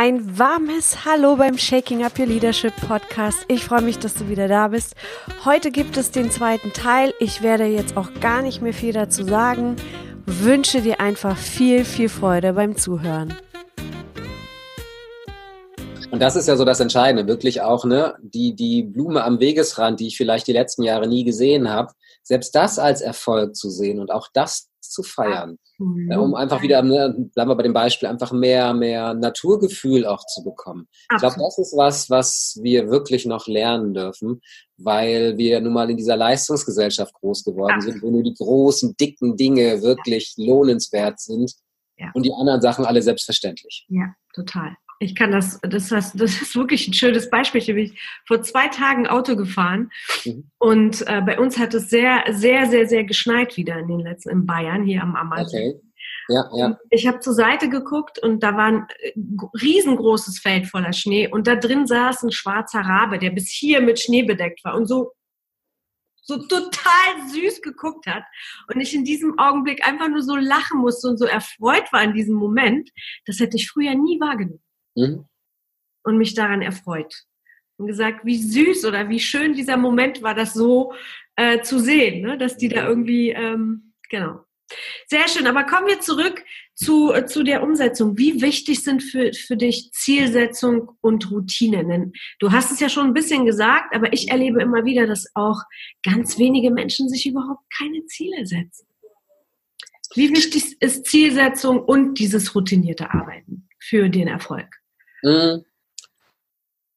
Ein warmes Hallo beim Shaking Up Your Leadership Podcast. Ich freue mich, dass du wieder da bist. Heute gibt es den zweiten Teil. Ich werde jetzt auch gar nicht mehr viel dazu sagen. Wünsche dir einfach viel, viel Freude beim Zuhören. Und das ist ja so das Entscheidende, wirklich auch, ne, die, die Blume am Wegesrand, die ich vielleicht die letzten Jahre nie gesehen habe, selbst das als Erfolg zu sehen und auch das zu feiern. Mhm. um einfach wieder, ne, bleiben wir bei dem Beispiel, einfach mehr, mehr Naturgefühl auch zu bekommen. Absolut. Ich glaube, das ist was, was wir wirklich noch lernen dürfen, weil wir nun mal in dieser Leistungsgesellschaft groß geworden Absolut. sind, wo nur die großen, dicken Dinge wirklich lohnenswert sind ja. und die anderen Sachen alle selbstverständlich. Ja, total. Ich kann das, das, das, das ist wirklich ein schönes Beispiel. Ich bin vor zwei Tagen Auto gefahren mhm. und äh, bei uns hat es sehr, sehr, sehr, sehr geschneit wieder in den letzten, in Bayern, hier am Ammersee. Okay. Ja, ja. Ich habe zur Seite geguckt und da war ein äh, riesengroßes Feld voller Schnee und da drin saß ein schwarzer Rabe, der bis hier mit Schnee bedeckt war und so so total süß geguckt hat und ich in diesem Augenblick einfach nur so lachen musste und so erfreut war in diesem Moment, das hätte ich früher nie wahrgenommen mhm. und mich daran erfreut. Und gesagt, wie süß oder wie schön dieser Moment war, das so äh, zu sehen, ne? dass die da irgendwie, ähm, genau. Sehr schön, aber kommen wir zurück zu, äh, zu der Umsetzung. Wie wichtig sind für, für dich Zielsetzung und Routine? Denn du hast es ja schon ein bisschen gesagt, aber ich erlebe immer wieder, dass auch ganz wenige Menschen sich überhaupt keine Ziele setzen. Wie wichtig ist Zielsetzung und dieses routinierte Arbeiten für den Erfolg? Hm.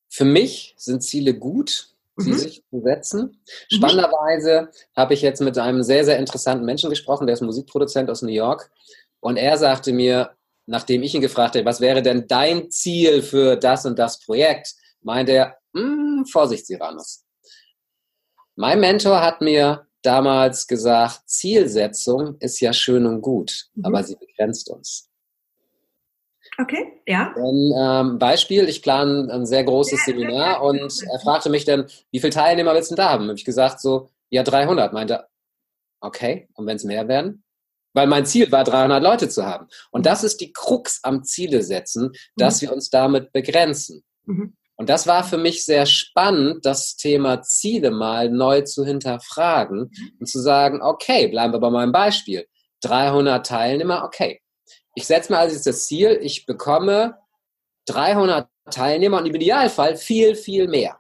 Für mich sind Ziele gut, sie mhm. sich zu setzen. Mhm. Spannenderweise habe ich jetzt mit einem sehr, sehr interessanten Menschen gesprochen, der ist Musikproduzent aus New York. Und er sagte mir, nachdem ich ihn gefragt habe, was wäre denn dein Ziel für das und das Projekt, meinte er, hm, Vorsicht, Siranus. Mein Mentor hat mir damals gesagt, Zielsetzung ist ja schön und gut, mhm. aber sie begrenzt uns. Okay, ja. Ein ähm, Beispiel, ich plane ein sehr großes Seminar und er fragte mich dann, wie viele Teilnehmer willst du da haben? Habe ich gesagt so, ja 300. Meinte, okay, und wenn es mehr werden? Weil mein Ziel war, 300 Leute zu haben. Und das ist die Krux am Ziele setzen, dass mhm. wir uns damit begrenzen. Mhm. Und das war für mich sehr spannend, das Thema Ziele mal neu zu hinterfragen mhm. und zu sagen, okay, bleiben wir bei meinem Beispiel. 300 Teilnehmer, okay ich setze mir also das Ziel, ich bekomme 300 Teilnehmer und im Idealfall viel, viel mehr.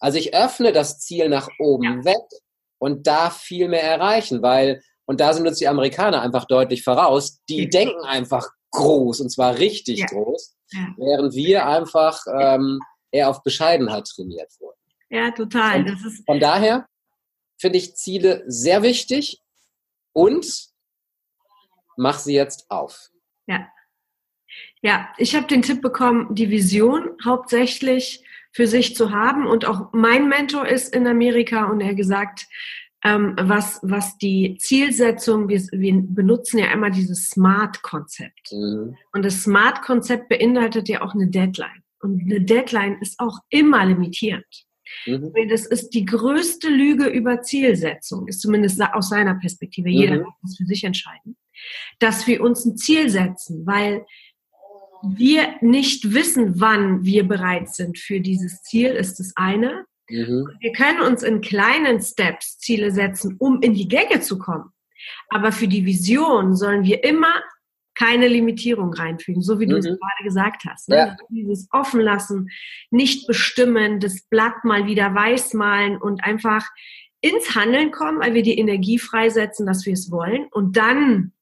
Also ich öffne das Ziel nach oben ja. weg und darf viel mehr erreichen, weil, und da sind uns die Amerikaner einfach deutlich voraus, die mhm. denken einfach groß und zwar richtig ja. groß, ja. während wir einfach ähm, eher auf Bescheidenheit trainiert wurden. Ja, total. von daher finde ich Ziele sehr wichtig und mach sie jetzt auf. Ja. Ja, ich habe den Tipp bekommen, die Vision hauptsächlich für sich zu haben. Und auch mein Mentor ist in Amerika und er gesagt, ähm, was, was die Zielsetzung, wir, wir benutzen ja immer dieses Smart-Konzept. Mhm. Und das Smart-Konzept beinhaltet ja auch eine Deadline. Und eine Deadline ist auch immer limitierend. Mhm. Das ist die größte Lüge über Zielsetzung, ist zumindest aus seiner Perspektive. Jeder mhm. muss das für sich entscheiden dass wir uns ein Ziel setzen, weil wir nicht wissen, wann wir bereit sind für dieses Ziel, ist das eine. Mhm. Wir können uns in kleinen Steps Ziele setzen, um in die Gänge zu kommen. Aber für die Vision sollen wir immer keine Limitierung reinfügen, so wie mhm. du es mhm. gerade gesagt hast. Ne? Ja. Dieses offen lassen, nicht bestimmen, das Blatt mal wieder weiß malen und einfach ins Handeln kommen, weil wir die Energie freisetzen, dass wir es wollen und dann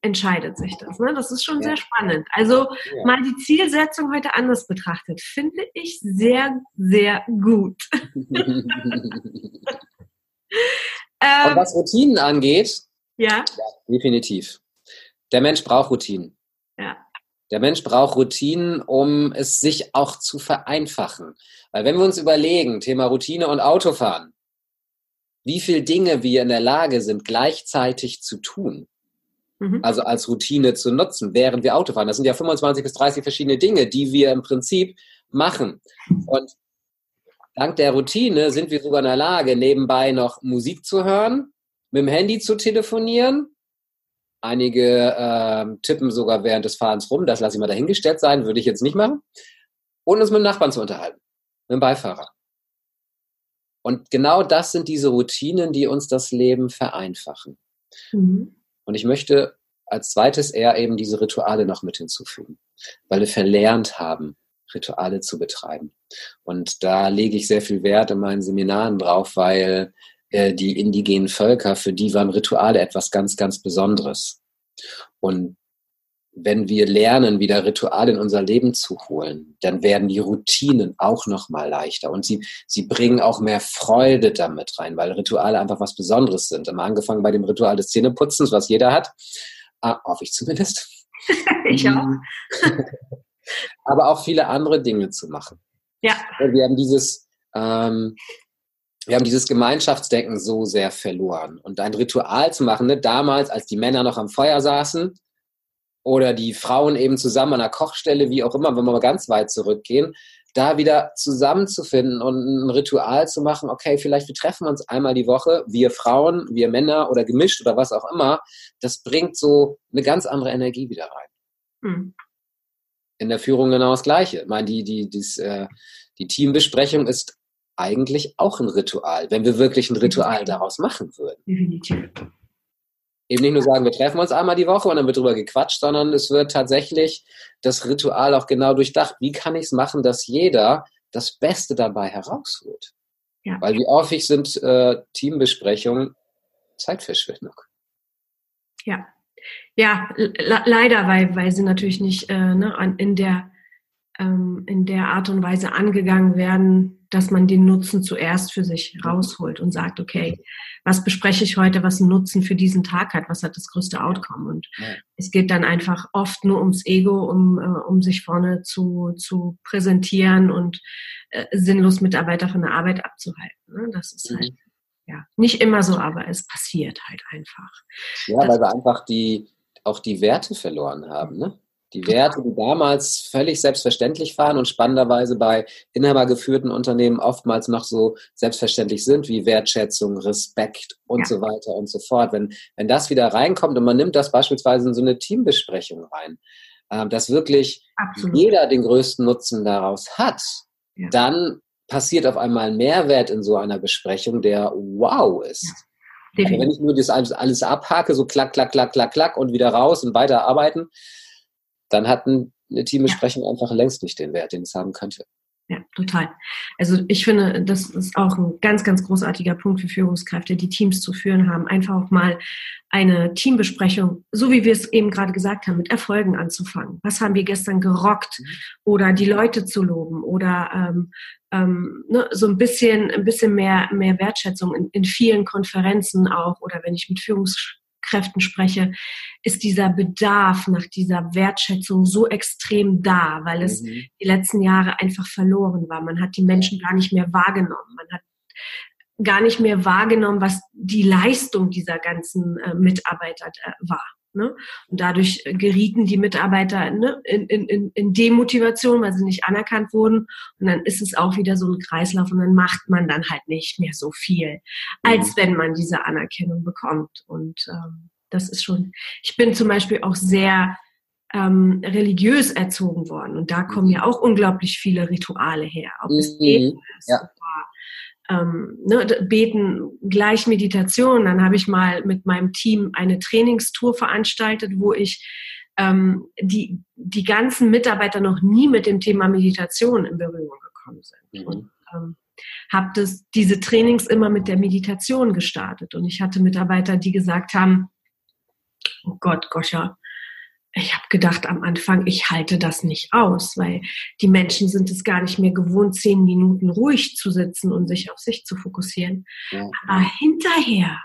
entscheidet sich das. Ne? Das ist schon ja. sehr spannend. Also ja. mal die Zielsetzung heute anders betrachtet, finde ich sehr, sehr gut. Und ähm, was Routinen angeht, ja? ja, definitiv. Der Mensch braucht Routinen. Ja. Der Mensch braucht Routinen, um es sich auch zu vereinfachen. Weil wenn wir uns überlegen, Thema Routine und Autofahren, wie viele Dinge wir in der Lage sind, gleichzeitig zu tun, Mhm. Also als Routine zu nutzen, während wir Auto fahren. Das sind ja 25 bis 30 verschiedene Dinge, die wir im Prinzip machen. Und dank der Routine sind wir sogar in der Lage, nebenbei noch Musik zu hören, mit dem Handy zu telefonieren, Einige äh, tippen sogar während des Fahrens rum. Das lasse ich mal dahingestellt sein, würde ich jetzt nicht machen. Und uns mit dem Nachbarn zu unterhalten, mit dem Beifahrer. Und genau das sind diese Routinen, die uns das Leben vereinfachen. Mhm. Und ich möchte als zweites eher eben diese Rituale noch mit hinzufügen, weil wir verlernt haben, Rituale zu betreiben. Und da lege ich sehr viel Wert in meinen Seminaren drauf, weil äh, die indigenen Völker, für die waren Rituale etwas ganz, ganz Besonderes. Und wenn wir lernen, wieder Rituale in unser Leben zu holen, dann werden die Routinen auch noch mal leichter und sie, sie bringen auch mehr Freude damit rein, weil Rituale einfach was Besonderes sind. Immer angefangen bei dem Ritual des Zähneputzens, was jeder hat, ah, hoffe ich zumindest. ich auch. Aber auch viele andere Dinge zu machen. Ja. Wir haben dieses, ähm, wir haben dieses Gemeinschaftsdenken so sehr verloren. Und ein Ritual zu machen, ne, damals, als die Männer noch am Feuer saßen oder die Frauen eben zusammen an der Kochstelle, wie auch immer, wenn wir mal ganz weit zurückgehen, da wieder zusammenzufinden und ein Ritual zu machen, okay, vielleicht wir treffen uns einmal die Woche, wir Frauen, wir Männer oder gemischt oder was auch immer, das bringt so eine ganz andere Energie wieder rein. Hm. In der Führung genau das Gleiche. Ich meine, die, die, dies, äh, die Teambesprechung ist eigentlich auch ein Ritual, wenn wir wirklich ein Ritual daraus machen würden. Definitiv. Eben nicht nur sagen, wir treffen uns einmal die Woche und dann wird drüber gequatscht, sondern es wird tatsächlich das Ritual auch genau durchdacht. Wie kann ich es machen, dass jeder das Beste dabei herausholt? Ja. Weil wie häufig sind äh, Teambesprechungen Zeitverschwendung? Ja, ja, leider, weil, weil sie natürlich nicht äh, ne, in der ähm, in der Art und Weise angegangen werden, dass man den Nutzen zuerst für sich rausholt und sagt, okay, was bespreche ich heute, was einen Nutzen für diesen Tag hat, was hat das größte Outcome? Und ja. es geht dann einfach oft nur ums Ego, um, äh, um sich vorne zu, zu präsentieren und äh, sinnlos Mitarbeiter von der Arbeit abzuhalten. Ne? Das ist mhm. halt ja nicht immer so, aber es passiert halt einfach. Ja, weil wir einfach die auch die Werte verloren haben, ne? Die Werte, die damals völlig selbstverständlich waren und spannenderweise bei inhabergeführten Unternehmen oftmals noch so selbstverständlich sind, wie Wertschätzung, Respekt und ja. so weiter und so fort. Wenn, wenn das wieder reinkommt und man nimmt das beispielsweise in so eine Teambesprechung rein, äh, dass wirklich Absolut. jeder den größten Nutzen daraus hat, ja. dann passiert auf einmal ein Mehrwert in so einer Besprechung, der wow ist. Ja. wenn ich nur das alles, alles abhake, so klack, klack, klack, klack, klack und wieder raus und weiter arbeiten, dann hat eine Teambesprechung ja. einfach längst nicht den Wert, den es haben könnte. Ja, total. Also ich finde, das ist auch ein ganz, ganz großartiger Punkt für Führungskräfte, die Teams zu führen haben. Einfach auch mal eine Teambesprechung, so wie wir es eben gerade gesagt haben, mit Erfolgen anzufangen. Was haben wir gestern gerockt? Mhm. Oder die Leute zu loben oder ähm, ähm, ne, so ein bisschen, ein bisschen mehr, mehr Wertschätzung in, in vielen Konferenzen auch oder wenn ich mit Führungskräften Kräften spreche, ist dieser Bedarf nach dieser Wertschätzung so extrem da, weil es mhm. die letzten Jahre einfach verloren war. Man hat die Menschen gar nicht mehr wahrgenommen. Man hat gar nicht mehr wahrgenommen, was die Leistung dieser ganzen äh, Mitarbeiter äh, war. Ne? Und dadurch gerieten die Mitarbeiter ne, in, in, in Demotivation, weil sie nicht anerkannt wurden. Und dann ist es auch wieder so ein Kreislauf und dann macht man dann halt nicht mehr so viel, als mhm. wenn man diese Anerkennung bekommt. Und ähm, das ist schon, ich bin zum Beispiel auch sehr ähm, religiös erzogen worden. Und da kommen ja auch unglaublich viele Rituale her. Ob es mhm. ist, ja ähm, ne, beten gleich Meditation. Dann habe ich mal mit meinem Team eine Trainingstour veranstaltet, wo ich ähm, die, die ganzen Mitarbeiter noch nie mit dem Thema Meditation in Berührung gekommen sind. Mhm. Und ähm, habe diese Trainings immer mit der Meditation gestartet. Und ich hatte Mitarbeiter, die gesagt haben, oh Gott, Goscha, ich habe gedacht am Anfang, ich halte das nicht aus, weil die Menschen sind es gar nicht mehr gewohnt, zehn Minuten ruhig zu sitzen und sich auf sich zu fokussieren. Ja. Aber hinterher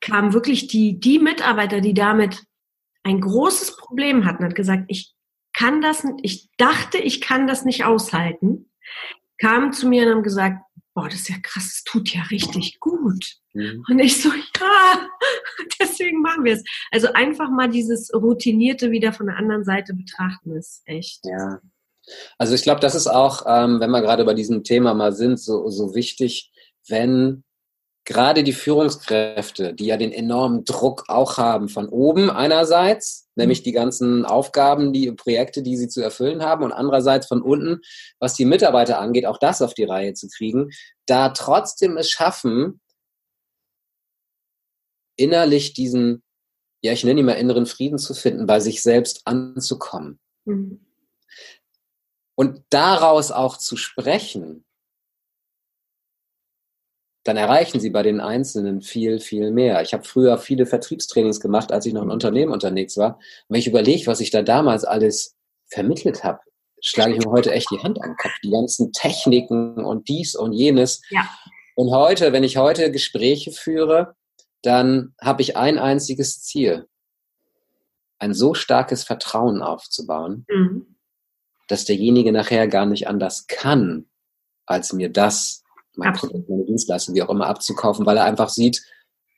kamen wirklich die, die Mitarbeiter, die damit ein großes Problem hatten, hat gesagt, ich kann das, ich dachte, ich kann das nicht aushalten, kamen zu mir und haben gesagt, boah, das ist ja krass, es tut ja richtig gut. Mhm. Und ich so, ja, deswegen machen wir es. Also einfach mal dieses Routinierte wieder von der anderen Seite betrachten, ist echt. Ja. Also ich glaube, das ist auch, ähm, wenn wir gerade bei diesem Thema mal sind, so, so wichtig, wenn gerade die Führungskräfte, die ja den enormen Druck auch haben von oben einerseits, nämlich die ganzen Aufgaben, die Projekte, die sie zu erfüllen haben und andererseits von unten, was die Mitarbeiter angeht, auch das auf die Reihe zu kriegen, da trotzdem es schaffen, innerlich diesen, ja, ich nenne ihn mal inneren Frieden zu finden, bei sich selbst anzukommen. Mhm. Und daraus auch zu sprechen, dann erreichen sie bei den Einzelnen viel, viel mehr. Ich habe früher viele Vertriebstrainings gemacht, als ich noch in Unternehmen unterwegs war. Und wenn ich überlege, was ich da damals alles vermittelt habe, schlage ich mir heute echt die Hand an den Kopf. Die ganzen Techniken und dies und jenes. Ja. Und heute, wenn ich heute Gespräche führe, dann habe ich ein einziges Ziel. Ein so starkes Vertrauen aufzubauen, mhm. dass derjenige nachher gar nicht anders kann, als mir das mein Produkt, meine Dienstleistung, wie auch immer, abzukaufen, weil er einfach sieht,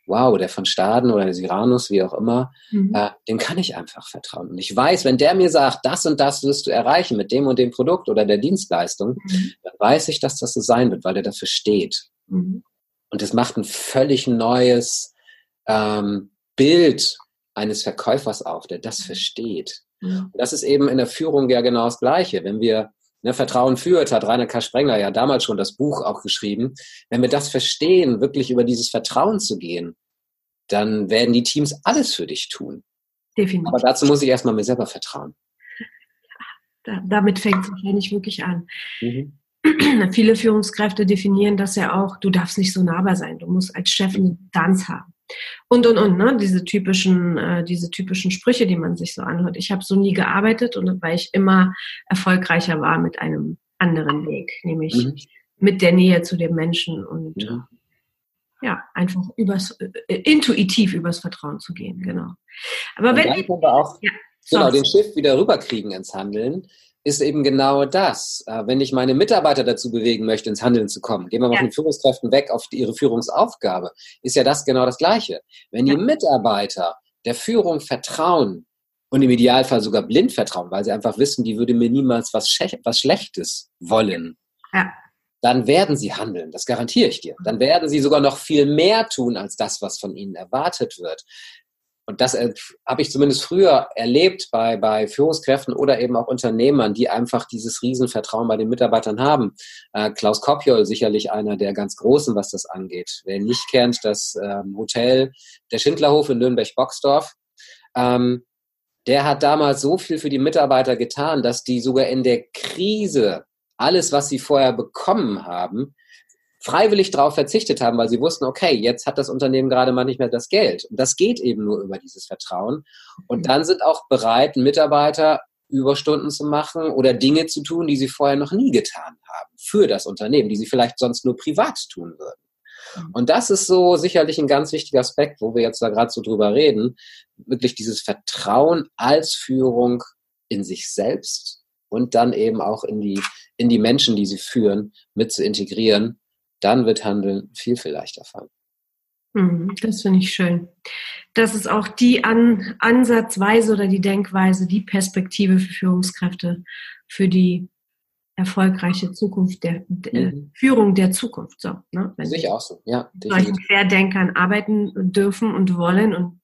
wow, der von Staden oder der Siranus, wie auch immer, mhm. äh, dem kann ich einfach vertrauen. Und ich weiß, wenn der mir sagt, das und das wirst du erreichen mit dem und dem Produkt oder der Dienstleistung, mhm. dann weiß ich, dass das so sein wird, weil er dafür steht. Mhm. Und es macht ein völlig neues ähm, Bild eines Verkäufers auf, der das mhm. versteht. Und das ist eben in der Führung ja genau das Gleiche. Wenn wir Ne, Vertrauen führt, hat Rainer K. Sprengler ja damals schon das Buch auch geschrieben. Wenn wir das verstehen, wirklich über dieses Vertrauen zu gehen, dann werden die Teams alles für dich tun. Definitiv. Aber dazu muss ich erstmal mir selber vertrauen. Da, damit fängt es wahrscheinlich wirklich an. Mhm. Viele Führungskräfte definieren das ja auch, du darfst nicht so nahbar sein, du musst als Chef eine Distanz haben. Und, und, und, ne? diese, typischen, äh, diese typischen Sprüche, die man sich so anhört. Ich habe so nie gearbeitet und weil ich immer erfolgreicher war mit einem anderen Weg, nämlich mhm. mit der Nähe zu den Menschen und mhm. ja, einfach übers, äh, intuitiv übers Vertrauen zu gehen, genau. Aber und wenn wir auch ja, genau, den Schiff wieder rüberkriegen ins Handeln, ist eben genau das. Äh, wenn ich meine Mitarbeiter dazu bewegen möchte, ins Handeln zu kommen, gehen wir mal ja. von den Führungskräften weg auf ihre Führungsaufgabe, ist ja das genau das Gleiche. Wenn die Mitarbeiter der Führung vertrauen und im Idealfall sogar blind vertrauen, weil sie einfach wissen, die würde mir niemals was, was Schlechtes wollen, ja. dann werden sie handeln, das garantiere ich dir. Dann werden sie sogar noch viel mehr tun als das, was von ihnen erwartet wird. Und das äh, habe ich zumindest früher erlebt bei, bei Führungskräften oder eben auch Unternehmern, die einfach dieses Riesenvertrauen bei den Mitarbeitern haben. Äh, Klaus Kopjol sicherlich einer der ganz Großen, was das angeht. Wer ihn nicht kennt, das ähm, Hotel, der Schindlerhof in Nürnberg-Boxdorf, ähm, der hat damals so viel für die Mitarbeiter getan, dass die sogar in der Krise alles, was sie vorher bekommen haben, freiwillig darauf verzichtet haben, weil sie wussten, okay, jetzt hat das Unternehmen gerade mal nicht mehr das Geld. Und das geht eben nur über dieses Vertrauen. Und dann sind auch bereit, Mitarbeiter Überstunden zu machen oder Dinge zu tun, die sie vorher noch nie getan haben für das Unternehmen, die sie vielleicht sonst nur privat tun würden. Mhm. Und das ist so sicherlich ein ganz wichtiger Aspekt, wo wir jetzt da gerade so drüber reden, wirklich dieses Vertrauen als Führung in sich selbst und dann eben auch in die, in die Menschen, die sie führen, mit zu integrieren dann wird Handeln viel, viel leichter fallen. Mhm, das finde ich schön. Das ist auch die An Ansatzweise oder die Denkweise, die Perspektive für Führungskräfte, für die erfolgreiche Zukunft der, der mhm. Führung der Zukunft. So, ne? Wenn Sicher auch so, ja. Solchen Querdenkern arbeiten dürfen und wollen und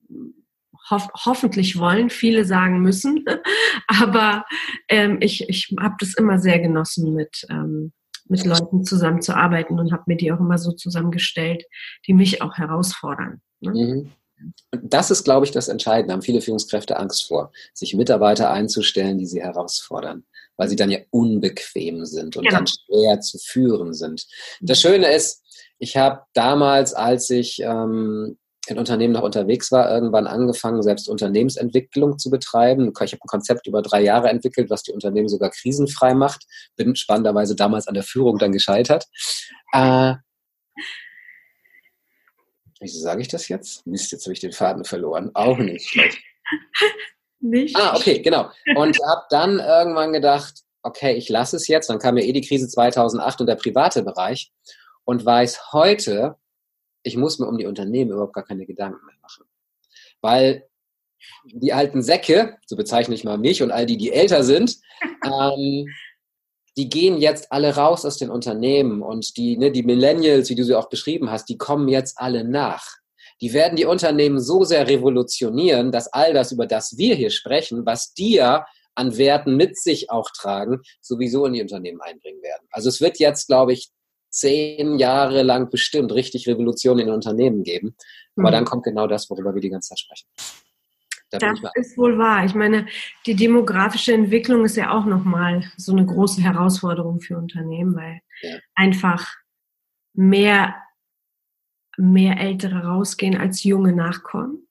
hof hoffentlich wollen, viele sagen müssen. Aber ähm, ich, ich habe das immer sehr genossen mit ähm, mit Leuten zusammenzuarbeiten und habe mir die auch immer so zusammengestellt, die mich auch herausfordern. Ne? Mhm. Das ist, glaube ich, das Entscheidende. Haben viele Führungskräfte Angst vor, sich Mitarbeiter einzustellen, die sie herausfordern, weil sie dann ja unbequem sind und genau. dann schwer zu führen sind. Das Schöne ist, ich habe damals, als ich ähm, in Unternehmen noch unterwegs war, irgendwann angefangen, selbst Unternehmensentwicklung zu betreiben. Ich habe ein Konzept über drei Jahre entwickelt, was die Unternehmen sogar krisenfrei macht. Bin spannenderweise damals an der Führung dann gescheitert. Äh, wieso sage ich das jetzt? Mist, jetzt habe ich den Faden verloren. Auch nicht schlecht. Nicht. Ah, okay, genau. Und habe dann irgendwann gedacht, okay, ich lasse es jetzt. Dann kam ja eh die Krise 2008 und der private Bereich und weiß heute, ich muss mir um die Unternehmen überhaupt gar keine Gedanken mehr machen. Weil die alten Säcke, so bezeichne ich mal mich und all die, die älter sind, ähm, die gehen jetzt alle raus aus den Unternehmen und die, ne, die Millennials, wie du sie auch beschrieben hast, die kommen jetzt alle nach. Die werden die Unternehmen so sehr revolutionieren, dass all das, über das wir hier sprechen, was die ja an Werten mit sich auch tragen, sowieso in die Unternehmen einbringen werden. Also es wird jetzt, glaube ich, zehn Jahre lang bestimmt richtig Revolution in Unternehmen geben. Aber mhm. dann kommt genau das, worüber wir die ganze Zeit sprechen. Da das ist wohl wahr. Ich meine, die demografische Entwicklung ist ja auch nochmal so eine große Herausforderung für Unternehmen, weil ja. einfach mehr, mehr Ältere rausgehen als junge nachkommen.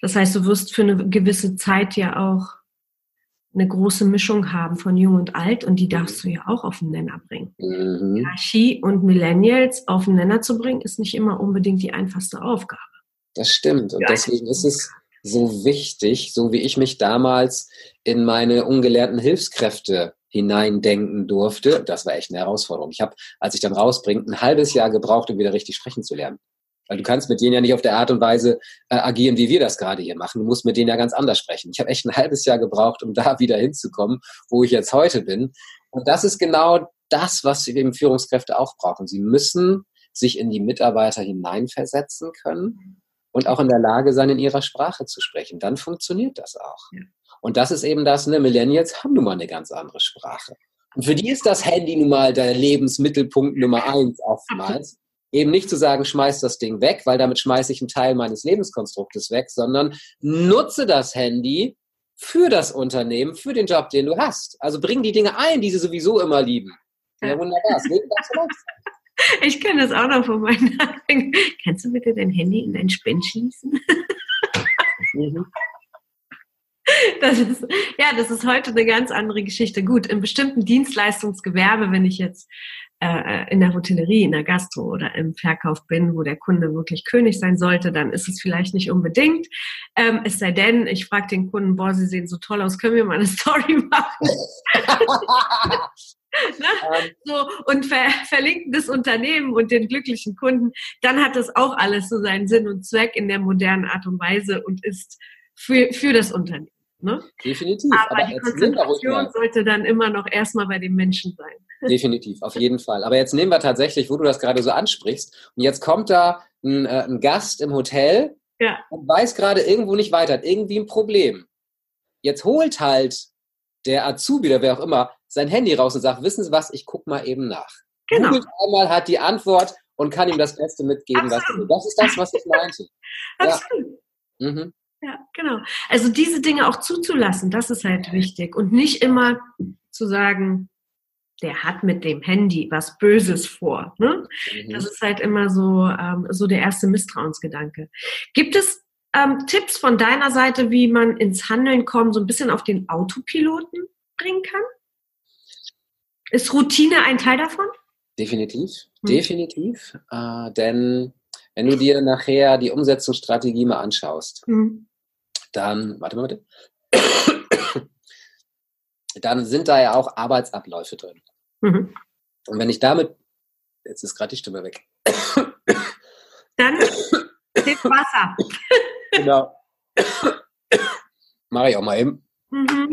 Das heißt, du wirst für eine gewisse Zeit ja auch eine große Mischung haben von Jung und Alt und die darfst du ja auch auf den Nenner bringen. Mhm. Hierarchie und Millennials auf den Nenner zu bringen, ist nicht immer unbedingt die einfachste Aufgabe. Das stimmt. Und deswegen ist es so wichtig, so wie ich mich damals in meine ungelernten Hilfskräfte hineindenken durfte. Das war echt eine Herausforderung. Ich habe, als ich dann rausbringe, ein halbes Jahr gebraucht, um wieder richtig sprechen zu lernen. Weil du kannst mit denen ja nicht auf der Art und Weise äh, agieren, wie wir das gerade hier machen. Du musst mit denen ja ganz anders sprechen. Ich habe echt ein halbes Jahr gebraucht, um da wieder hinzukommen, wo ich jetzt heute bin. Und das ist genau das, was eben Führungskräfte auch brauchen. Sie müssen sich in die Mitarbeiter hineinversetzen können und auch in der Lage sein, in ihrer Sprache zu sprechen. Dann funktioniert das auch. Ja. Und das ist eben das, ne, Millennials haben nun mal eine ganz andere Sprache. Und für die ist das Handy nun mal der Lebensmittelpunkt Nummer eins oftmals eben nicht zu sagen, schmeiß das Ding weg, weil damit schmeiße ich einen Teil meines Lebenskonstruktes weg, sondern nutze das Handy für das Unternehmen, für den Job, den du hast. Also bring die Dinge ein, die sie sowieso immer lieben. Ja, wunderbar. Das Leben ich kenne das auch noch von meinen Anfängen. Kannst du bitte dein Handy in dein Spend schließen? mhm. Das ist, ja, das ist heute eine ganz andere Geschichte. Gut, im bestimmten Dienstleistungsgewerbe, wenn ich jetzt äh, in der Hotellerie, in der Gastro oder im Verkauf bin, wo der Kunde wirklich König sein sollte, dann ist es vielleicht nicht unbedingt. Ähm, es sei denn, ich frage den Kunden, boah, Sie sehen so toll aus, können wir mal eine Story machen? Ne? Ähm. so, und ver verlinken das Unternehmen und den glücklichen Kunden, dann hat das auch alles so seinen Sinn und Zweck in der modernen Art und Weise und ist für, für das Unternehmen. Ne? Definitiv. Aber, aber die Konzentration sollte dann immer noch erstmal bei den Menschen sein. Definitiv, auf jeden Fall. Aber jetzt nehmen wir tatsächlich, wo du das gerade so ansprichst, und jetzt kommt da ein, äh, ein Gast im Hotel ja. und weiß gerade irgendwo nicht weiter, hat irgendwie ein Problem. Jetzt holt halt der Azubi oder wer auch immer sein Handy raus und sagt, wissen Sie was, ich guck mal eben nach. Genau. Googelt einmal, hat die Antwort und kann ihm das Beste mitgeben. Was, das ist das, was ich meinte. Absolut. Ja. Mhm. Ja, genau. Also diese Dinge auch zuzulassen, das ist halt wichtig. Und nicht immer zu sagen, der hat mit dem Handy was Böses vor. Ne? Mhm. Das ist halt immer so, ähm, so der erste Misstrauensgedanke. Gibt es ähm, Tipps von deiner Seite, wie man ins Handeln kommt, so ein bisschen auf den Autopiloten bringen kann? Ist Routine ein Teil davon? Definitiv, mhm. definitiv. Äh, denn wenn du dir nachher die Umsetzungsstrategie mal anschaust, mhm. Dann, warte mal bitte, dann sind da ja auch Arbeitsabläufe drin. Mhm. Und wenn ich damit, jetzt ist gerade die Stimme weg. Dann hilft Wasser. genau. Mache ich auch mal eben. Mhm.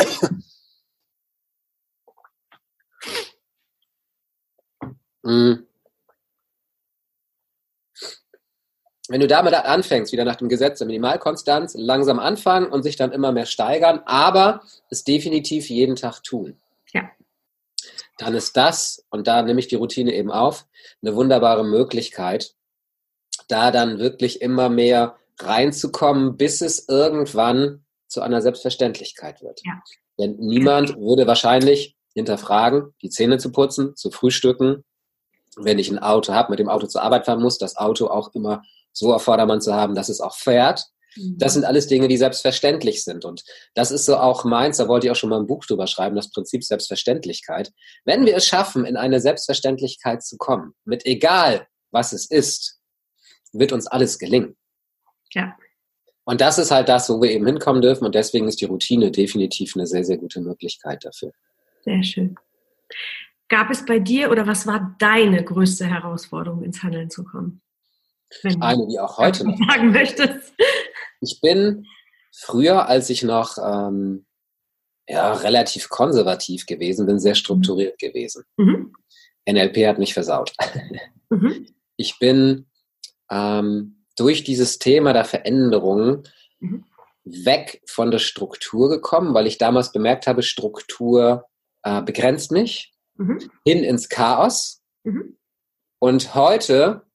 mhm. Wenn du damit anfängst, wieder nach dem Gesetz der Minimalkonstanz, langsam anfangen und sich dann immer mehr steigern, aber es definitiv jeden Tag tun. Ja. Dann ist das, und da nehme ich die Routine eben auf, eine wunderbare Möglichkeit, da dann wirklich immer mehr reinzukommen, bis es irgendwann zu einer Selbstverständlichkeit wird. Ja. Denn niemand würde wahrscheinlich hinterfragen, die Zähne zu putzen, zu frühstücken, wenn ich ein Auto habe, mit dem Auto zur Arbeit fahren muss, das Auto auch immer so auf Vordermann zu haben, dass es auch fährt. Das sind alles Dinge, die selbstverständlich sind. Und das ist so auch meins, da wollte ich auch schon mal ein Buch drüber schreiben, das Prinzip Selbstverständlichkeit. Wenn wir es schaffen, in eine Selbstverständlichkeit zu kommen, mit egal, was es ist, wird uns alles gelingen. Ja. Und das ist halt das, wo wir eben hinkommen dürfen. Und deswegen ist die Routine definitiv eine sehr, sehr gute Möglichkeit dafür. Sehr schön. Gab es bei dir oder was war deine größte Herausforderung, ins Handeln zu kommen? Wenn Eine, die auch heute noch sagen möchtest. Ich bin früher, als ich noch ähm, ja, relativ konservativ gewesen, bin sehr strukturiert gewesen. Mhm. NLP hat mich versaut. Mhm. Ich bin ähm, durch dieses Thema der Veränderung mhm. weg von der Struktur gekommen, weil ich damals bemerkt habe, Struktur äh, begrenzt mich mhm. hin ins Chaos. Mhm. Und heute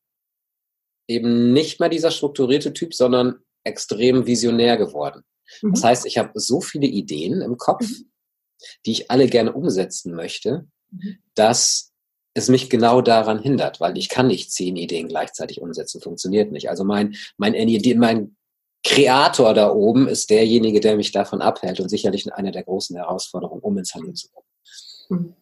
eben nicht mehr dieser strukturierte Typ, sondern extrem visionär geworden. Mhm. Das heißt, ich habe so viele Ideen im Kopf, mhm. die ich alle gerne umsetzen möchte, mhm. dass es mich genau daran hindert, weil ich kann nicht zehn Ideen gleichzeitig umsetzen, funktioniert nicht. Also mein, mein, mein Kreator da oben ist derjenige, der mich davon abhält und sicherlich eine der großen Herausforderungen, um ins Handeln zu kommen. Mhm.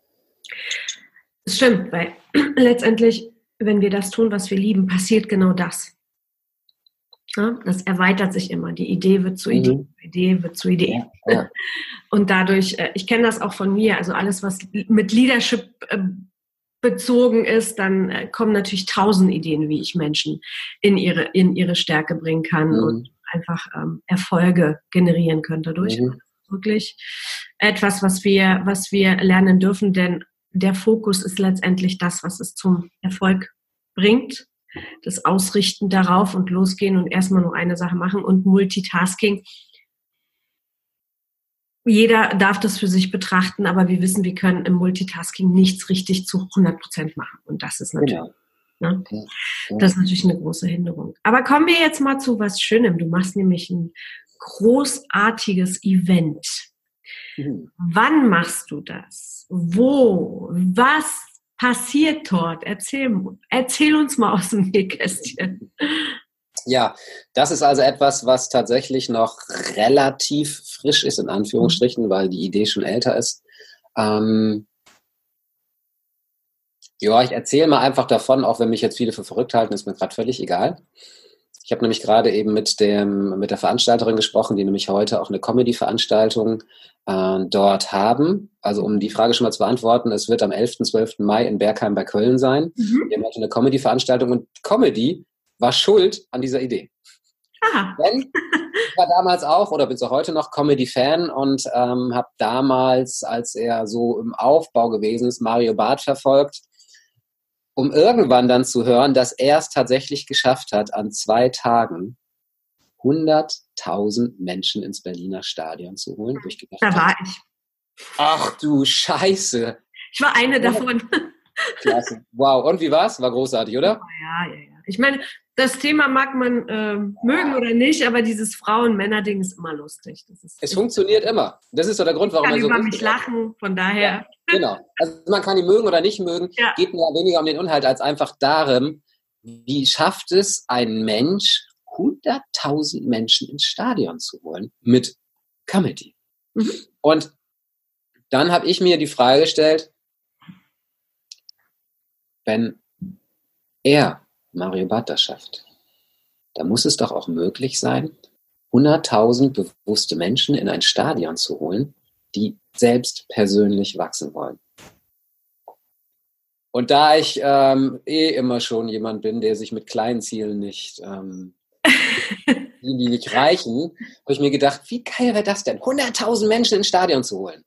Das stimmt, weil letztendlich, wenn wir das tun, was wir lieben, passiert genau das. Ja, das erweitert sich immer. Die Idee wird zu Idee, mhm. Idee wird zu Idee. Ja, ja. Und dadurch, äh, ich kenne das auch von mir, also alles, was mit Leadership äh, bezogen ist, dann äh, kommen natürlich tausend Ideen, wie ich Menschen in ihre, in ihre Stärke bringen kann mhm. und einfach ähm, Erfolge generieren können dadurch. Mhm. Wirklich etwas, was wir, was wir lernen dürfen, denn der Fokus ist letztendlich das, was es zum Erfolg bringt das Ausrichten darauf und losgehen und erstmal nur eine Sache machen und Multitasking. Jeder darf das für sich betrachten, aber wir wissen, wir können im Multitasking nichts richtig zu 100 Prozent machen. Und das ist natürlich, ja. ne? das ist natürlich eine große Hinderung. Aber kommen wir jetzt mal zu was Schönem. Du machst nämlich ein großartiges Event. Mhm. Wann machst du das? Wo? Was passiert dort? Erzähl, erzähl uns mal aus dem Nähkästchen. Ja, das ist also etwas, was tatsächlich noch relativ frisch ist, in Anführungsstrichen, weil die Idee schon älter ist. Ähm ja, ich erzähle mal einfach davon, auch wenn mich jetzt viele für verrückt halten, ist mir gerade völlig egal. Ich habe nämlich gerade eben mit, dem, mit der Veranstalterin gesprochen, die nämlich heute auch eine Comedy-Veranstaltung äh, dort haben. Also um die Frage schon mal zu beantworten, es wird am 11. 12. Mai in Bergheim bei Köln sein. Mhm. Wir haben heute eine Comedy-Veranstaltung und Comedy war schuld an dieser Idee. Aha. Denn ich war damals auch oder bin so heute noch Comedy-Fan und ähm, habe damals, als er so im Aufbau gewesen ist, Mario Barth verfolgt um irgendwann dann zu hören, dass er es tatsächlich geschafft hat, an zwei Tagen 100.000 Menschen ins Berliner Stadion zu holen. da war ich. Ach du Scheiße. Ich war eine davon. Klasse. Wow. Und wie war's? War großartig, oder? Ja, ja, ja. Ich meine, das Thema mag man äh, mögen oder nicht, aber dieses Frauen-Männer-Ding ist immer lustig. Ist es funktioniert immer. Das ist so der Grund, warum man so. über mich lachen, von daher. Ja, genau. Also man kann ihn mögen oder nicht mögen. Ja. Geht mir weniger um den Inhalt als einfach darum, wie schafft es ein Mensch, 100.000 Menschen ins Stadion zu holen mit Comedy. Mhm. Und dann habe ich mir die Frage gestellt, wenn er Mario Barth das schafft, da muss es doch auch möglich sein, 100.000 bewusste Menschen in ein Stadion zu holen, die selbst persönlich wachsen wollen. Und da ich ähm, eh immer schon jemand bin, der sich mit kleinen Zielen nicht, ähm, die nicht reichen, habe ich mir gedacht, wie geil wäre das denn, 100.000 Menschen ins Stadion zu holen.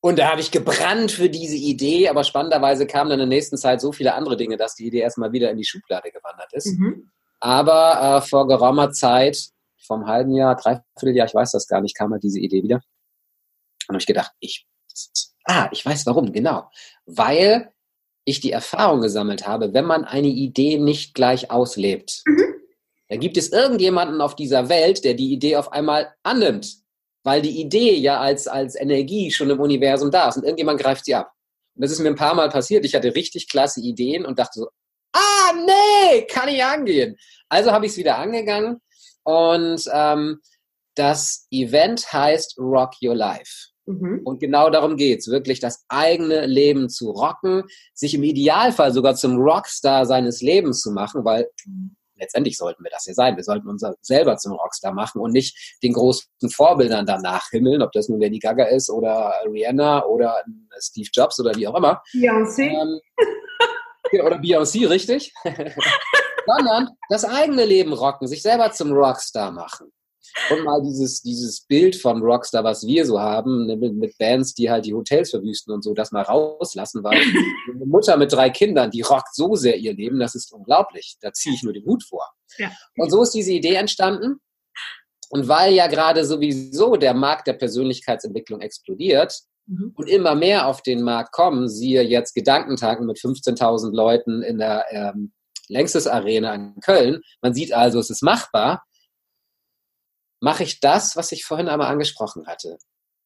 Und da habe ich gebrannt für diese Idee, aber spannenderweise kamen dann in der nächsten Zeit so viele andere Dinge, dass die Idee erstmal wieder in die Schublade gewandert ist. Mhm. Aber äh, vor geraumer Zeit, vom halben Jahr, dreiviertel Jahr, ich weiß das gar nicht, kam halt diese Idee wieder. Und habe ich gedacht, ich, ah, ich weiß warum, genau. Weil ich die Erfahrung gesammelt habe, wenn man eine Idee nicht gleich auslebt, mhm. dann gibt es irgendjemanden auf dieser Welt, der die Idee auf einmal annimmt weil die Idee ja als, als Energie schon im Universum da ist und irgendjemand greift sie ab. Und das ist mir ein paar Mal passiert. Ich hatte richtig klasse Ideen und dachte so, ah, nee, kann ich angehen. Also habe ich es wieder angegangen und ähm, das Event heißt Rock Your Life. Mhm. Und genau darum geht es, wirklich das eigene Leben zu rocken, sich im Idealfall sogar zum Rockstar seines Lebens zu machen, weil mhm letztendlich sollten wir das ja sein. Wir sollten uns selber zum Rockstar machen und nicht den großen Vorbildern danach himmeln, ob das nun Lady Gaga ist oder Rihanna oder Steve Jobs oder wie auch immer. Beyoncé. Ähm, oder Beyoncé, richtig? Sondern das eigene Leben rocken, sich selber zum Rockstar machen. Und mal dieses, dieses Bild von Rockstar, was wir so haben, ne, mit, mit, Bands, die halt die Hotels verwüsten und so, das mal rauslassen, weil eine Mutter mit drei Kindern, die rockt so sehr ihr Leben, das ist unglaublich. Da ziehe ich nur den Hut vor. Ja. Und so ist diese Idee entstanden. Und weil ja gerade sowieso der Markt der Persönlichkeitsentwicklung explodiert mhm. und immer mehr auf den Markt kommen, siehe jetzt Gedankentagen mit 15.000 Leuten in der ähm, Längstes Arena in Köln, man sieht also, es ist machbar, mache ich das, was ich vorhin einmal angesprochen hatte.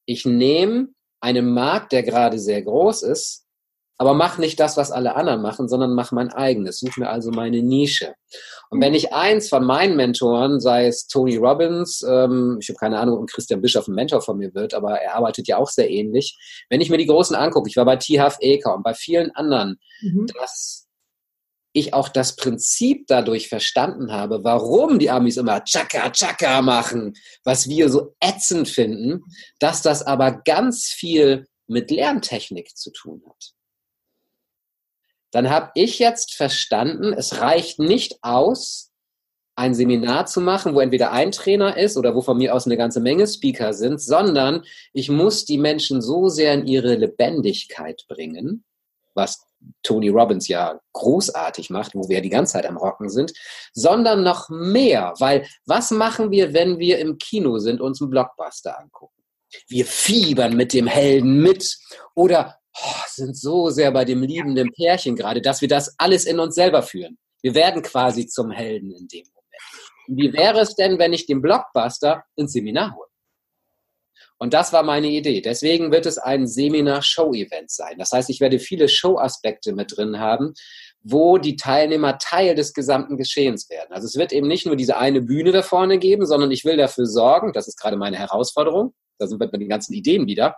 Ich nehme einen Markt, der gerade sehr groß ist, aber mach nicht das, was alle anderen machen, sondern mach mein eigenes. Such mir also meine Nische. Und wenn ich eins von meinen Mentoren, sei es Tony Robbins, ähm, ich habe keine Ahnung, ob Christian Bischoff ein Mentor von mir wird, aber er arbeitet ja auch sehr ähnlich. Wenn ich mir die Großen angucke, ich war bei T. Eker und bei vielen anderen, mhm. dass ich auch das Prinzip dadurch verstanden habe, warum die Amis immer Chaka Chaka machen, was wir so ätzend finden, dass das aber ganz viel mit Lerntechnik zu tun hat. Dann habe ich jetzt verstanden, es reicht nicht aus, ein Seminar zu machen, wo entweder ein Trainer ist oder wo von mir aus eine ganze Menge Speaker sind, sondern ich muss die Menschen so sehr in ihre Lebendigkeit bringen, was Tony Robbins ja großartig macht, wo wir die ganze Zeit am Rocken sind, sondern noch mehr, weil was machen wir, wenn wir im Kino sind, und uns einen Blockbuster angucken? Wir fiebern mit dem Helden mit oder oh, sind so sehr bei dem liebenden Pärchen gerade, dass wir das alles in uns selber führen. Wir werden quasi zum Helden in dem Moment. wie wäre es denn, wenn ich den Blockbuster ins Seminar hole? Und das war meine Idee. Deswegen wird es ein Seminar-Show-Event sein. Das heißt, ich werde viele Show-Aspekte mit drin haben, wo die Teilnehmer Teil des gesamten Geschehens werden. Also es wird eben nicht nur diese eine Bühne da vorne geben, sondern ich will dafür sorgen, das ist gerade meine Herausforderung, da sind wir mit den ganzen Ideen wieder,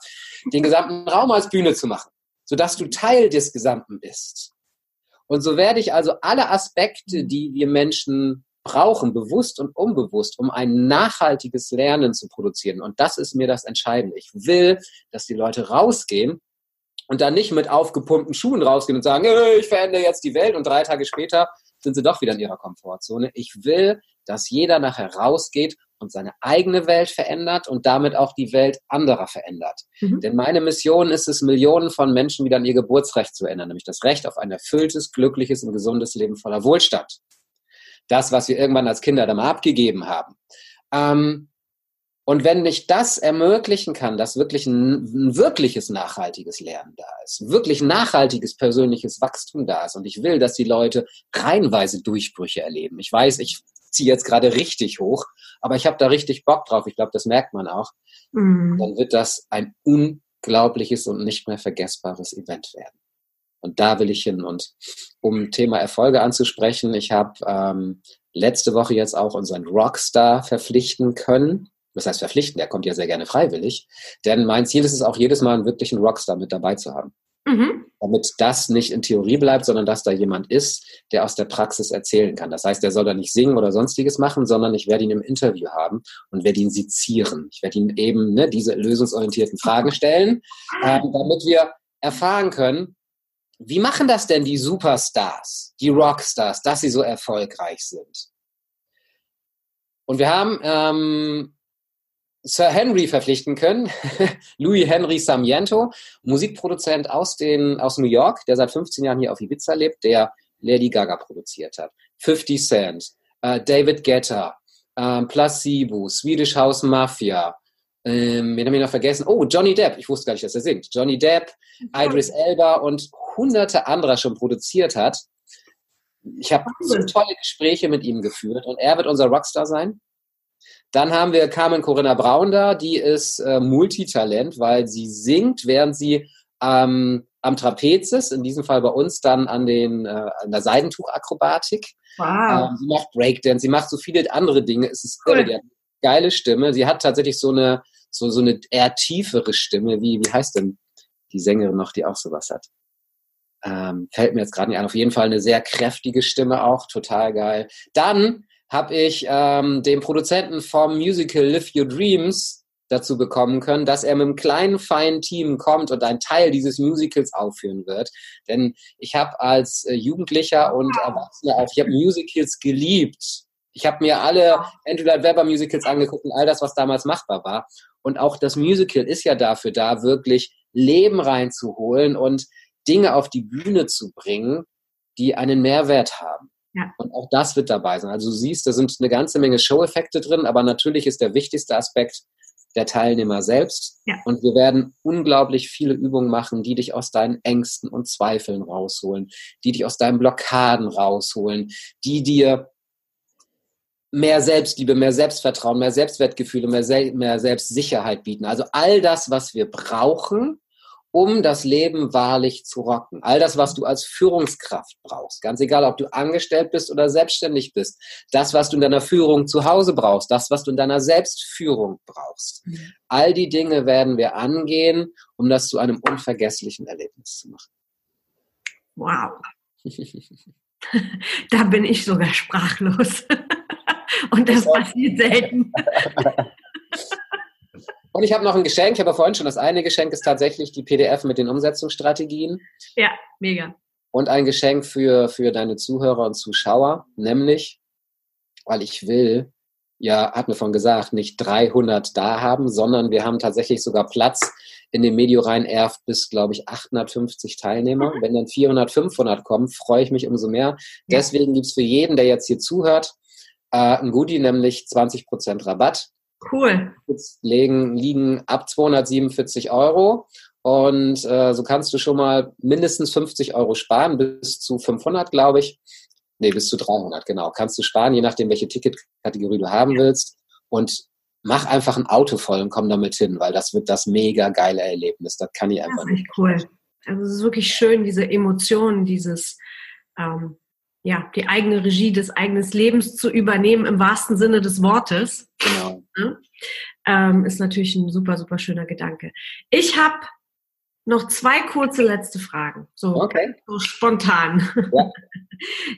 den gesamten Raum als Bühne zu machen, sodass du Teil des Gesamten bist. Und so werde ich also alle Aspekte, die wir Menschen brauchen, bewusst und unbewusst, um ein nachhaltiges Lernen zu produzieren. Und das ist mir das Entscheidende. Ich will, dass die Leute rausgehen und dann nicht mit aufgepumpten Schuhen rausgehen und sagen, ich verändere jetzt die Welt und drei Tage später sind sie doch wieder in ihrer Komfortzone. Ich will, dass jeder nachher rausgeht und seine eigene Welt verändert und damit auch die Welt anderer verändert. Mhm. Denn meine Mission ist es, Millionen von Menschen wieder an ihr Geburtsrecht zu ändern, nämlich das Recht auf ein erfülltes, glückliches und gesundes Leben voller Wohlstand das, was wir irgendwann als Kinder dann mal abgegeben haben. Ähm, und wenn ich das ermöglichen kann, dass wirklich ein, ein, wirkliches nachhaltiges Lernen da ist, wirklich nachhaltiges persönliches Wachstum da ist und ich will, dass die Leute reihenweise Durchbrüche erleben. Ich weiß, ich ziehe jetzt gerade richtig hoch, aber ich habe da richtig Bock drauf. Ich glaube, das merkt man auch. Mhm. Dann wird das ein unglaubliches und nicht mehr vergessbares Event werden. Und da will ich hin. Und um Thema Erfolge anzusprechen, ich habe ähm, letzte Woche jetzt auch unseren Rockstar verpflichten können. Das heißt verpflichten, der kommt ja sehr gerne freiwillig. Denn mein Ziel ist es auch jedes Mal einen wirklichen Rockstar mit dabei zu haben. Mhm. Damit das nicht in Theorie bleibt, sondern dass da jemand ist, der aus der Praxis erzählen kann. Das heißt, der soll da nicht singen oder sonstiges machen, sondern ich werde ihn im Interview haben und werde ihn sezieren. Ich werde ihm eben ne, diese lösungsorientierten Fragen stellen, äh, damit wir erfahren können, wie machen das denn die Superstars, die Rockstars, dass sie so erfolgreich sind? Und wir haben ähm, Sir Henry verpflichten können, Louis Henry Samiento, Musikproduzent aus, den, aus New York, der seit 15 Jahren hier auf Ibiza lebt, der Lady Gaga produziert hat. 50 Cent, äh, David Guetta, äh, Placebo, Swedish House Mafia, ähm, wen haben wir noch vergessen? Oh, Johnny Depp. Ich wusste gar nicht, dass er singt. Johnny Depp, Idris Elba und hunderte anderer schon produziert hat. Ich habe so tolle Gespräche mit ihm geführt und er wird unser Rockstar sein. Dann haben wir Carmen Corinna Braun da, die ist äh, Multitalent, weil sie singt, während sie ähm, am Trapez ist, in diesem Fall bei uns dann an, den, äh, an der Seidentuchakrobatik. Wow. Ähm, sie macht Breakdance, sie macht so viele andere Dinge. Es ist cool. irre, die hat eine geile Stimme. Sie hat tatsächlich so eine, so, so eine eher tiefere Stimme. Wie, wie heißt denn die Sängerin noch, die auch sowas hat? Ähm, fällt mir jetzt gerade nicht an. Auf jeden Fall eine sehr kräftige Stimme auch, total geil. Dann habe ich ähm, den Produzenten vom Musical Live Your Dreams dazu bekommen können, dass er mit einem kleinen, feinen Team kommt und ein Teil dieses Musicals aufführen wird. Denn ich habe als äh, Jugendlicher und Erwachsener auch, ich habe Musicals geliebt. Ich habe mir alle Andrew Lloyd Webber Musicals angeguckt und all das, was damals machbar war. Und auch das Musical ist ja dafür da, wirklich Leben reinzuholen und Dinge auf die Bühne zu bringen, die einen Mehrwert haben. Ja. Und auch das wird dabei sein. Also du siehst, da sind eine ganze Menge Show-Effekte drin, aber natürlich ist der wichtigste Aspekt der Teilnehmer selbst. Ja. Und wir werden unglaublich viele Übungen machen, die dich aus deinen Ängsten und Zweifeln rausholen, die dich aus deinen Blockaden rausholen, die dir mehr Selbstliebe, mehr Selbstvertrauen, mehr Selbstwertgefühle, mehr, Se mehr Selbstsicherheit bieten. Also all das, was wir brauchen, um das Leben wahrlich zu rocken. All das, was du als Führungskraft brauchst, ganz egal, ob du angestellt bist oder selbstständig bist, das, was du in deiner Führung zu Hause brauchst, das, was du in deiner Selbstführung brauchst. Mhm. All die Dinge werden wir angehen, um das zu einem unvergesslichen Erlebnis zu machen. Wow. da bin ich sogar sprachlos. Und das passiert selten. Und ich habe noch ein Geschenk. Ich habe vorhin schon das eine Geschenk ist tatsächlich die PDF mit den Umsetzungsstrategien. Ja, mega. Und ein Geschenk für, für deine Zuhörer und Zuschauer, nämlich, weil ich will, ja, hat mir von gesagt, nicht 300 da haben, sondern wir haben tatsächlich sogar Platz in dem Mediorein Erf bis, glaube ich, 850 Teilnehmer. Mhm. Wenn dann 400, 500 kommen, freue ich mich umso mehr. Ja. Deswegen gibt es für jeden, der jetzt hier zuhört, äh, ein Goodie, nämlich 20% Rabatt. Cool. Legen, liegen ab 247 Euro. Und äh, so kannst du schon mal mindestens 50 Euro sparen, bis zu 500, glaube ich. Nee, bis zu 300, genau. Kannst du sparen, je nachdem, welche Ticketkategorie du haben willst. Und mach einfach ein Auto voll und komm damit hin, weil das wird das mega geile Erlebnis. Das kann ich einfach nicht. Cool. Also es ist wirklich schön, diese Emotionen, dieses ähm, ja, die eigene Regie des eigenen Lebens zu übernehmen im wahrsten Sinne des Wortes. Genau. Ja, ähm, ist natürlich ein super, super schöner Gedanke. Ich habe noch zwei kurze letzte Fragen, so, okay. so spontan. Ja.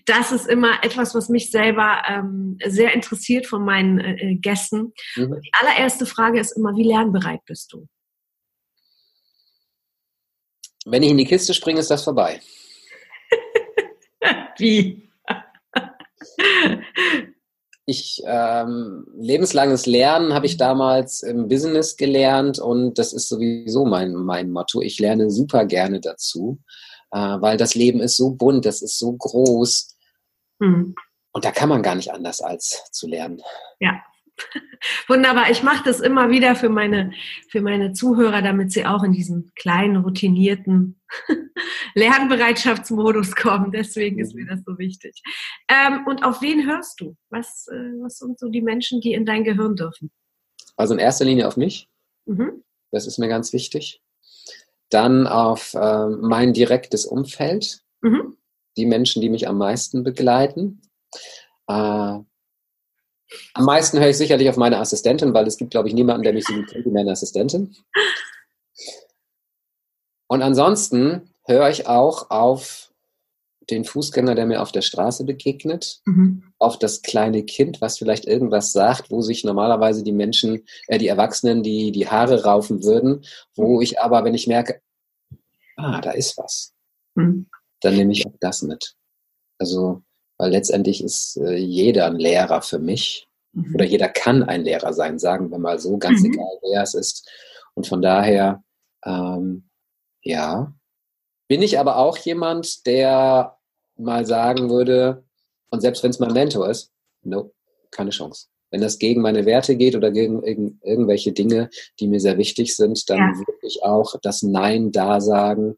Das ist immer etwas, was mich selber ähm, sehr interessiert von meinen äh, Gästen. Mhm. Die allererste Frage ist immer, wie lernbereit bist du? Wenn ich in die Kiste springe, ist das vorbei. Wie? Ich ähm, lebenslanges Lernen habe ich damals im Business gelernt und das ist sowieso mein, mein Motto. Ich lerne super gerne dazu, äh, weil das Leben ist so bunt, das ist so groß. Mhm. Und da kann man gar nicht anders als zu lernen. Ja, Wunderbar. Ich mache das immer wieder für meine, für meine Zuhörer, damit sie auch in diesen kleinen, routinierten Lernbereitschaftsmodus kommen. Deswegen ist mir das so wichtig. Ähm, und auf wen hörst du? Was, äh, was sind so die Menschen, die in dein Gehirn dürfen? Also in erster Linie auf mich. Mhm. Das ist mir ganz wichtig. Dann auf äh, mein direktes Umfeld. Mhm. Die Menschen, die mich am meisten begleiten. Äh, am meisten höre ich sicherlich auf meine Assistentin, weil es gibt, glaube ich, niemanden, der mich so gut kennt wie meine Assistentin. Und ansonsten höre ich auch auf den Fußgänger, der mir auf der Straße begegnet, mhm. auf das kleine Kind, was vielleicht irgendwas sagt, wo sich normalerweise die Menschen, äh, die Erwachsenen, die die Haare raufen würden, wo ich aber, wenn ich merke, ah, da ist was, mhm. dann nehme ich auch das mit. Also weil letztendlich ist äh, jeder ein Lehrer für mich mhm. oder jeder kann ein Lehrer sein, sagen wir mal so, ganz mhm. egal wer es ist. Und von daher, ähm, ja, bin ich aber auch jemand, der mal sagen würde, und selbst wenn es mein Mentor ist, no, keine Chance. Wenn das gegen meine Werte geht oder gegen irg irgendwelche Dinge, die mir sehr wichtig sind, dann ja. würde ich auch das Nein da sagen,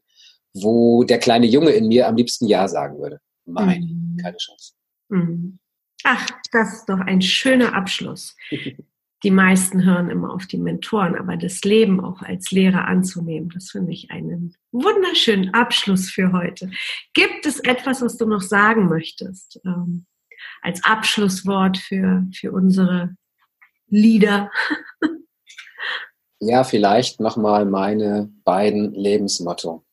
wo der kleine Junge in mir am liebsten Ja sagen würde. Nein, mhm. keine Chance. Mhm. Ach, das ist doch ein schöner Abschluss. Die meisten hören immer auf die Mentoren, aber das Leben auch als Lehrer anzunehmen, das finde ich einen wunderschönen Abschluss für heute. Gibt es etwas, was du noch sagen möchtest? Ähm, als Abschlusswort für, für unsere Lieder? Ja, vielleicht nochmal meine beiden Lebensmotto,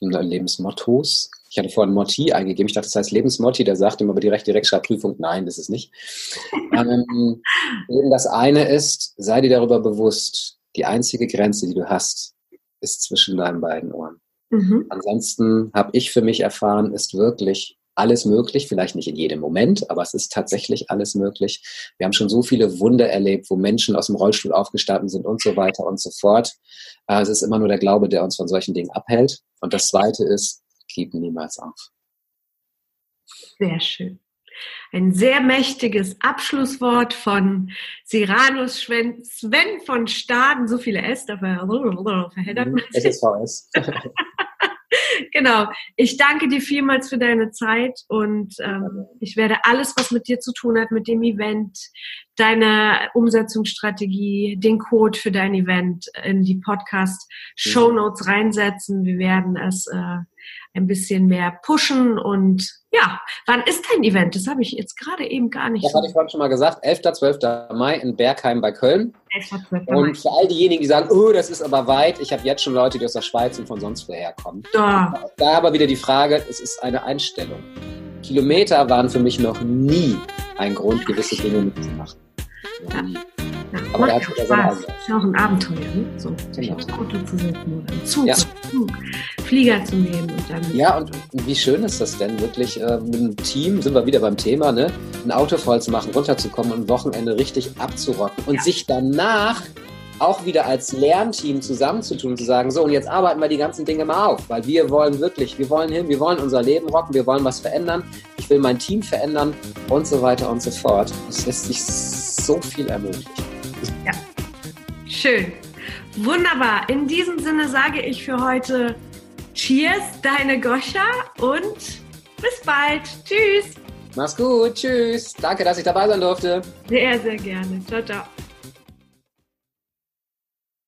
Lebensmottos. Ich hatte vorhin Motti eingegeben. Ich dachte, das heißt Lebensmotti. Der sagt immer über die Rechte Rechtschreibprüfung, nein, das ist nicht. ähm, das eine ist, sei dir darüber bewusst, die einzige Grenze, die du hast, ist zwischen deinen beiden Ohren. Mhm. Ansonsten habe ich für mich erfahren, ist wirklich alles möglich, vielleicht nicht in jedem Moment, aber es ist tatsächlich alles möglich. Wir haben schon so viele Wunder erlebt, wo Menschen aus dem Rollstuhl aufgestanden sind und so weiter und so fort. Äh, es ist immer nur der Glaube, der uns von solchen Dingen abhält. Und das Zweite ist, geben niemals auf. Sehr schön. Ein sehr mächtiges Abschlusswort von Siranus Sven, Sven von Staden. So viele S, da verheddert man sich. SSVS. genau. Ich danke dir vielmals für deine Zeit und ähm, ich werde alles, was mit dir zu tun hat, mit dem Event, deine Umsetzungsstrategie, den Code für dein Event in die Podcast Show Notes reinsetzen. Wir werden es äh, ein bisschen mehr pushen und ja, wann ist dein Event? Das habe ich jetzt gerade eben gar nicht. Das so. hatte ich vorhin schon mal gesagt. 11. 12. Mai in Bergheim bei Köln. 11. 12. Mai. Und für all diejenigen, die sagen, oh, das ist aber weit, ich habe jetzt schon Leute, die aus der Schweiz und von sonst woher kommen. Da. da aber wieder die Frage, es ist eine Einstellung. Kilometer waren für mich noch nie ein Grund, gewisse Dinge mitzumachen. Ja. Ja, aber macht ja Spaß. Ist ja auch ein Abenteuer, ne? So, sich genau. aufs Auto zu setzen oder einen Zug, ja. Zug, Flieger zu nehmen und dann. Ja, und wie schön ist das denn, wirklich äh, mit einem Team, sind wir wieder beim Thema, ne? Ein Auto voll zu machen, runterzukommen und ein Wochenende richtig abzurocken und ja. sich danach auch wieder als Lernteam zusammenzutun und zu sagen, so und jetzt arbeiten wir die ganzen Dinge mal auf, weil wir wollen wirklich, wir wollen hin, wir wollen unser Leben rocken, wir wollen was verändern, ich will mein Team verändern und so weiter und so fort. Es lässt sich so viel ermöglichen. Ja, schön. Wunderbar. In diesem Sinne sage ich für heute Cheers, deine Goscha und bis bald. Tschüss. Mach's gut. Tschüss. Danke, dass ich dabei sein durfte. Sehr, sehr gerne. Ciao, ciao.